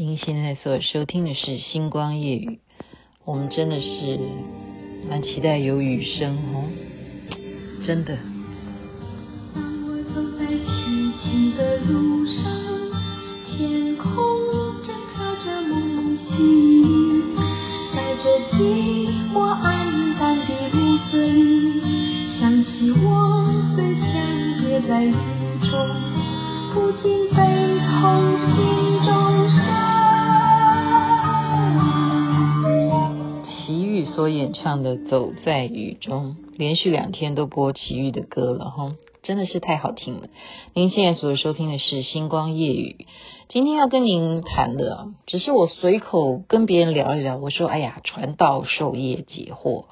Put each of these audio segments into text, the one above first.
您现在所收听的是《星光夜语》，我们真的是蛮期待有雨声哦，真的。当我走在崎岖的路上，天空正飘着梦境，在这寂寞暗淡的暮色里，想起我们相约在雨中，不禁悲痛心所演唱的《走在雨中》，连续两天都播齐豫的歌了哈，真的是太好听了。您现在所收听的是《星光夜语》，今天要跟您谈的，只是我随口跟别人聊一聊。我说：“哎呀，传道授业解惑，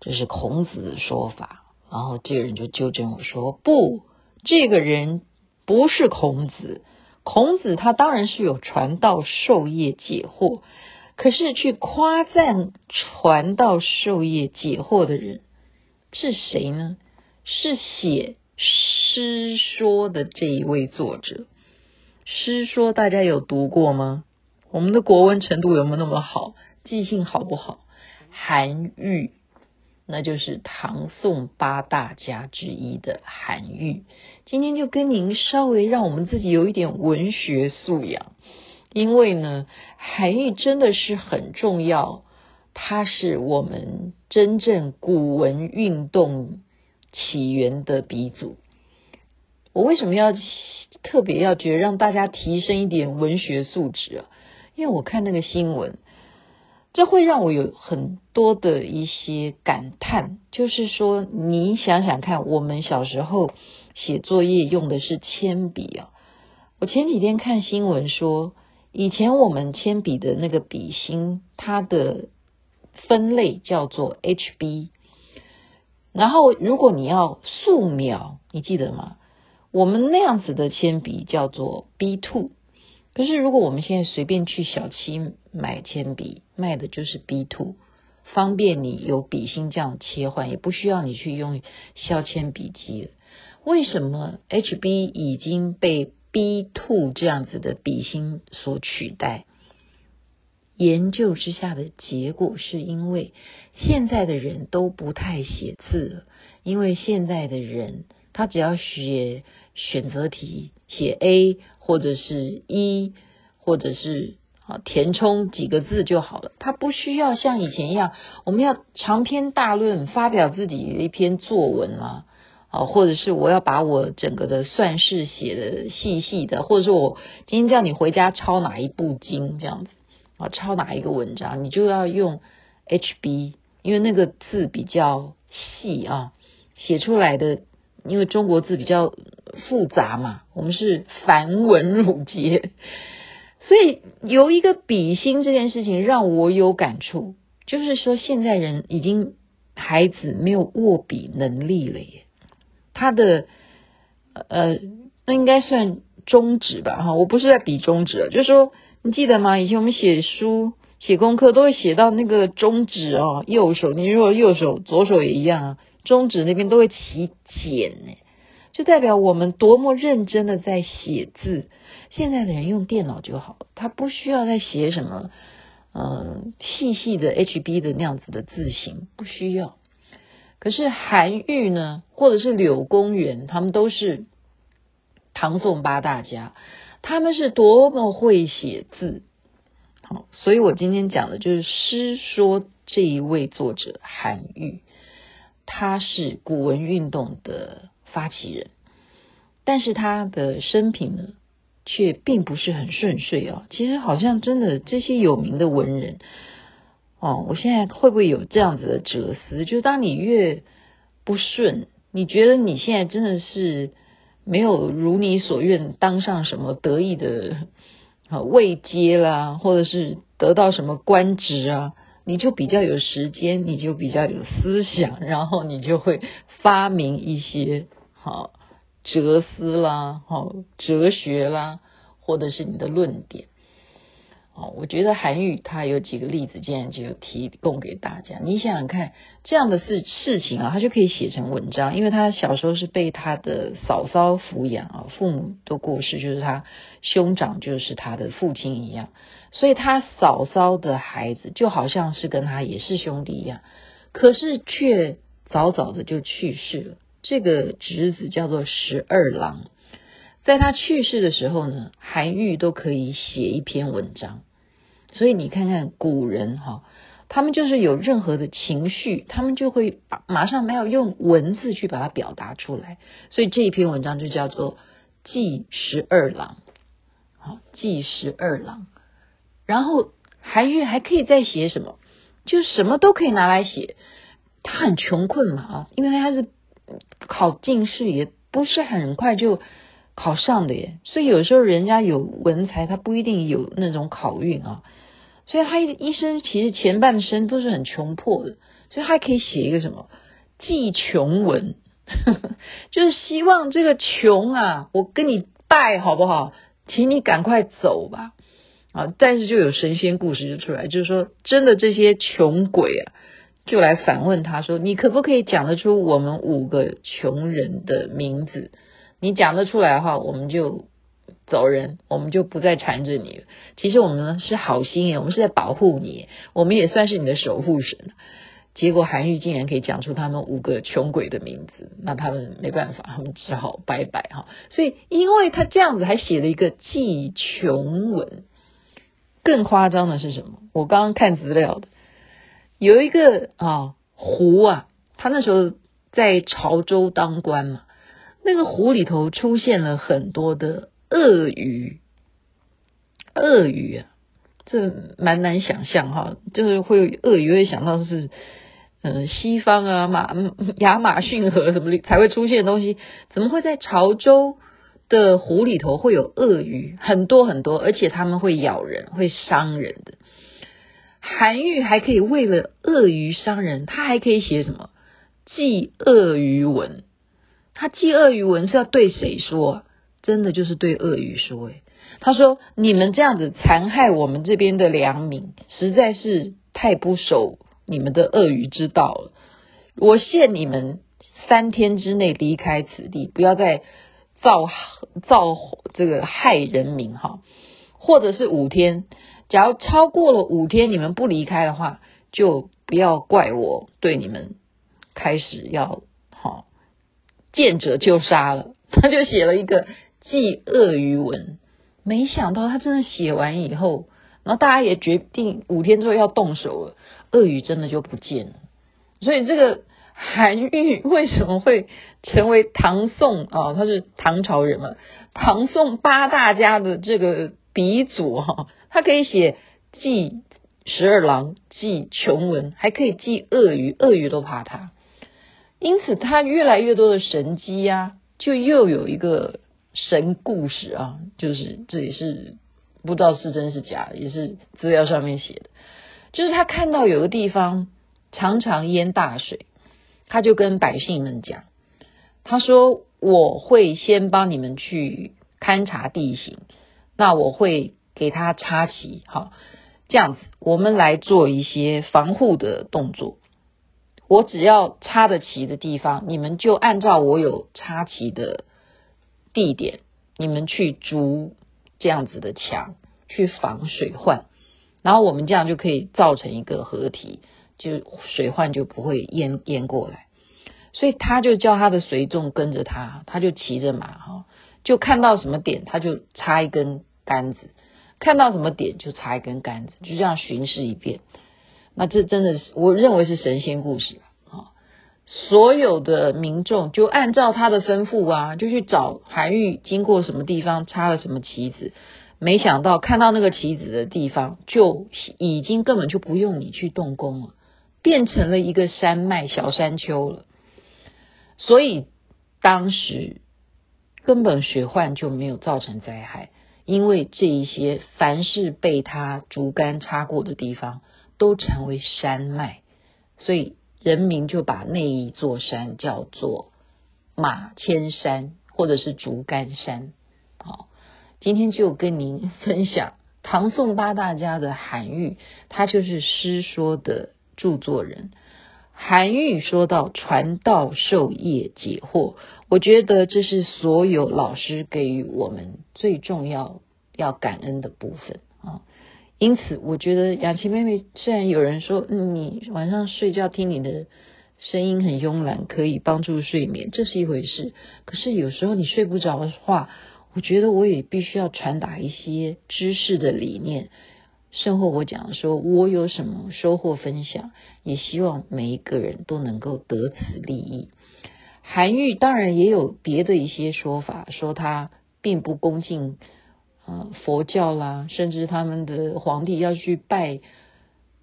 这是孔子的说法。”然后这个人就纠正我说：“不，这个人不是孔子。孔子他当然是有传道授业解惑。”可是去夸赞传道授业解惑的人是谁呢？是写师说的这一位作者。师说大家有读过吗？我们的国文程度有没有那么好？记性好不好？韩愈，那就是唐宋八大家之一的韩愈。今天就跟您稍微让我们自己有一点文学素养。因为呢，韩愈真的是很重要，他是我们真正古文运动起源的鼻祖。我为什么要特别要觉得让大家提升一点文学素质啊？因为我看那个新闻，这会让我有很多的一些感叹，就是说，你想想看，我们小时候写作业用的是铅笔啊。我前几天看新闻说。以前我们铅笔的那个笔芯，它的分类叫做 HB。然后如果你要素描，你记得吗？我们那样子的铅笔叫做 B2。可是如果我们现在随便去小七买铅笔，卖的就是 B2，方便你有笔芯这样切换，也不需要你去用削铅笔机了。为什么 HB 已经被 B two 这样子的笔芯所取代，研究之下的结果是因为现在的人都不太写字了，因为现在的人他只要写选择题，写 A 或者是 E 或者是啊填充几个字就好了，他不需要像以前一样，我们要长篇大论发表自己的一篇作文啊。啊，或者是我要把我整个的算式写的细细的，或者是我今天叫你回家抄哪一部经这样子啊，抄哪一个文章，你就要用 HB，因为那个字比较细啊，写出来的，因为中国字比较复杂嘛，我们是繁文缛节，所以有一个笔芯这件事情让我有感触，就是说现在人已经孩子没有握笔能力了耶。他的呃，那应该算中指吧？哈，我不是在比中指，就是说，你记得吗？以前我们写书、写功课都会写到那个中指哦，右手。你如果右手、左手也一样啊，中指那边都会起茧呢，就代表我们多么认真的在写字。现在的人用电脑就好，他不需要再写什么嗯细细的 HB 的那样子的字形，不需要。可是韩愈呢，或者是柳公元，他们都是唐宋八大家，他们是多么会写字。好，所以我今天讲的就是师说这一位作者韩愈，他是古文运动的发起人，但是他的生平呢，却并不是很顺遂啊。其实好像真的这些有名的文人。哦，我现在会不会有这样子的哲思？就是当你越不顺，你觉得你现在真的是没有如你所愿当上什么得意的啊位阶啦，或者是得到什么官职啊，你就比较有时间，你就比较有思想，然后你就会发明一些好哲思啦、好哲学啦，或者是你的论点。哦，我觉得韩愈他有几个例子，今天就提供给大家。你想想看，这样的事事情啊，他就可以写成文章。因为他小时候是被他的嫂嫂抚养啊，父母都过世，就是他兄长就是他的父亲一样，所以他嫂嫂的孩子就好像是跟他也是兄弟一样，可是却早早的就去世了。这个侄子叫做十二郎，在他去世的时候呢，韩愈都可以写一篇文章。所以你看看古人哈，他们就是有任何的情绪，他们就会马上没有用文字去把它表达出来。所以这一篇文章就叫做《祭十二郎》，好，《祭十二郎》。然后韩愈还可以再写什么？就什么都可以拿来写。他很穷困嘛啊，因为他是考进士，也不是很快就考上的耶。所以有时候人家有文才，他不一定有那种考运啊。所以他一生其实前半生都是很穷迫的，所以他可以写一个什么祭穷文，就是希望这个穷啊，我跟你拜好不好？请你赶快走吧啊！但是就有神仙故事就出来，就是说真的这些穷鬼啊，就来反问他说：“你可不可以讲得出我们五个穷人的名字？你讲得出来的话，我们就。”走人，我们就不再缠着你。其实我们呢是好心耶，我们是在保护你，我们也算是你的守护神。结果韩愈竟然可以讲出他们五个穷鬼的名字，那他们没办法，他们只好拜拜哈。所以，因为他这样子还写了一个祭穷文。更夸张的是什么？我刚刚看资料的，有一个啊胡啊，他那时候在潮州当官嘛，那个湖里头出现了很多的。鳄鱼，鳄鱼啊，这蛮难想象哈，就是会有鳄鱼，会想到是，呃，西方啊马亚马逊河什么才会出现的东西，怎么会在潮州的湖里头会有鳄鱼？很多很多，而且他们会咬人，会伤人的。韩愈还可以为了鳄鱼伤人，他还可以写什么祭鳄鱼文？他寄鳄鱼文是要对谁说？真的就是对鳄鱼说，诶，他说你们这样子残害我们这边的良民，实在是太不守你们的鳄鱼之道了。我限你们三天之内离开此地，不要再造造这个害人民哈，或者是五天。假如超过了五天，你们不离开的话，就不要怪我对你们开始要见者就杀了。他就写了一个。祭鳄鱼文，没想到他真的写完以后，然后大家也决定五天之后要动手了，鳄鱼真的就不见了。所以这个韩愈为什么会成为唐宋啊？他是唐朝人嘛，唐宋八大家的这个鼻祖哈，他可以写祭十二郎、祭穷文，还可以祭鳄鱼，鳄鱼都怕他。因此他越来越多的神迹呀、啊，就又有一个。神故事啊，就是这也是不知道是真是假，也是资料上面写的。就是他看到有个地方常常淹大水，他就跟百姓们讲，他说：“我会先帮你们去勘察地形，那我会给他插旗，好，这样子我们来做一些防护的动作。我只要插得旗的地方，你们就按照我有插旗的。”地点，你们去筑这样子的墙，去防水患，然后我们这样就可以造成一个合体，就水患就不会淹淹过来。所以他就叫他的随众跟着他，他就骑着马哈，就看到什么点他就插一根杆子，看到什么点就插一根杆子，就这样巡视一遍。那这真的是我认为是神仙故事啊。所有的民众就按照他的吩咐啊，就去找韩愈经过什么地方插了什么旗子。没想到看到那个旗子的地方，就已经根本就不用你去动工了，变成了一个山脉、小山丘了。所以当时根本水患就没有造成灾害，因为这一些凡是被他竹竿插过的地方，都成为山脉，所以。人民就把那一座山叫做马千山，或者是竹竿山。好，今天就跟您分享唐宋八大家的韩愈，他就是师说的著作人。韩愈说到传道授业解惑，我觉得这是所有老师给予我们最重要要感恩的部分啊。因此，我觉得雅琪妹妹，虽然有人说，嗯，你晚上睡觉听你的声音很慵懒，可以帮助睡眠，这是一回事。可是有时候你睡不着的话，我觉得我也必须要传达一些知识的理念。甚或我讲说，我有什么收获分享，也希望每一个人都能够得此利益。韩愈当然也有别的一些说法，说他并不恭敬呃佛教啦，甚至他们的皇帝要去拜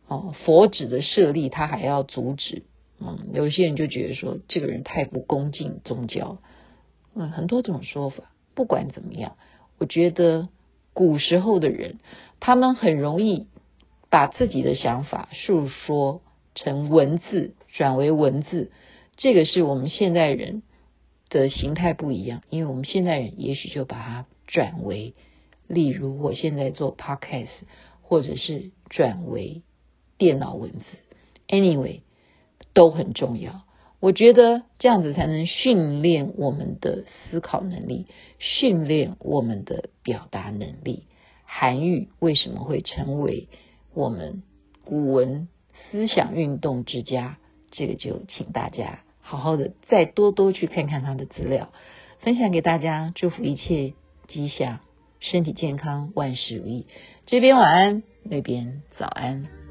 哦佛指的设立，他还要阻止。嗯，有些人就觉得说这个人太不恭敬宗教。嗯，很多种说法。不管怎么样，我觉得古时候的人。他们很容易把自己的想法述说成文字，转为文字。这个是我们现代人的形态不一样，因为我们现代人也许就把它转为，例如我现在做 podcast，或者是转为电脑文字。Anyway，都很重要。我觉得这样子才能训练我们的思考能力，训练我们的表达能力。韩愈为什么会成为我们古文思想运动之家？这个就请大家好好的再多多去看看他的资料，分享给大家。祝福一切吉祥，身体健康，万事如意。这边晚安，那边早安。